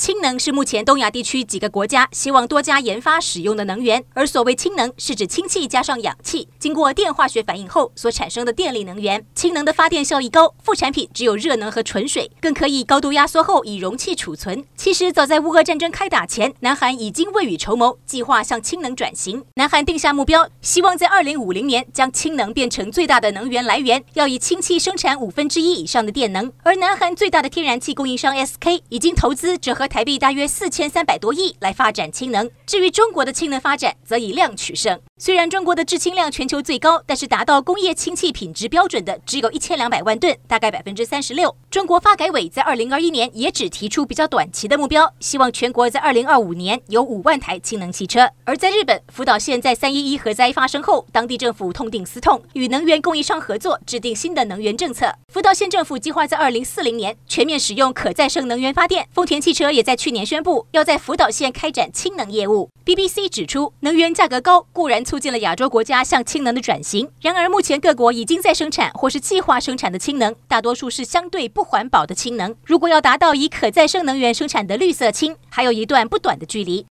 氢能是目前东亚地区几个国家希望多加研发使用的能源，而所谓氢能是指氢气加上氧气，经过电化学反应后所产生的电力能源。氢能的发电效益高，副产品只有热能和纯水，更可以高度压缩后以容器储存。其实早在乌俄战争开打前，南韩已经未雨绸缪，计划向氢能转型。南韩定下目标，希望在二零五零年将氢能变成最大的能源来源，要以氢气生产五分之一以上的电能。而南韩最大的天然气供应商 SK 已经投资折合。台币大约四千三百多亿来发展氢能。至于中国的氢能发展，则以量取胜。虽然中国的制氢量全球最高，但是达到工业氢气品质标准的只有一千两百万吨，大概百分之三十六。中国发改委在二零二一年也只提出比较短期的目标，希望全国在二零二五年有五万台氢能汽车。而在日本福岛县在三一一核灾发生后，当地政府痛定思痛，与能源供应商合作，制定新的能源政策。福岛县政府计划在二零四零年全面使用可再生能源发电。丰田汽车也在去年宣布要在福岛县开展氢能业务。BBC 指出，能源价格高固然促进了亚洲国家向氢能的转型，然而目前各国已经在生产或是计划生产的氢能，大多数是相对不环保的氢能。如果要达到以可再生能源生产的绿色氢，还有一段不短的距离。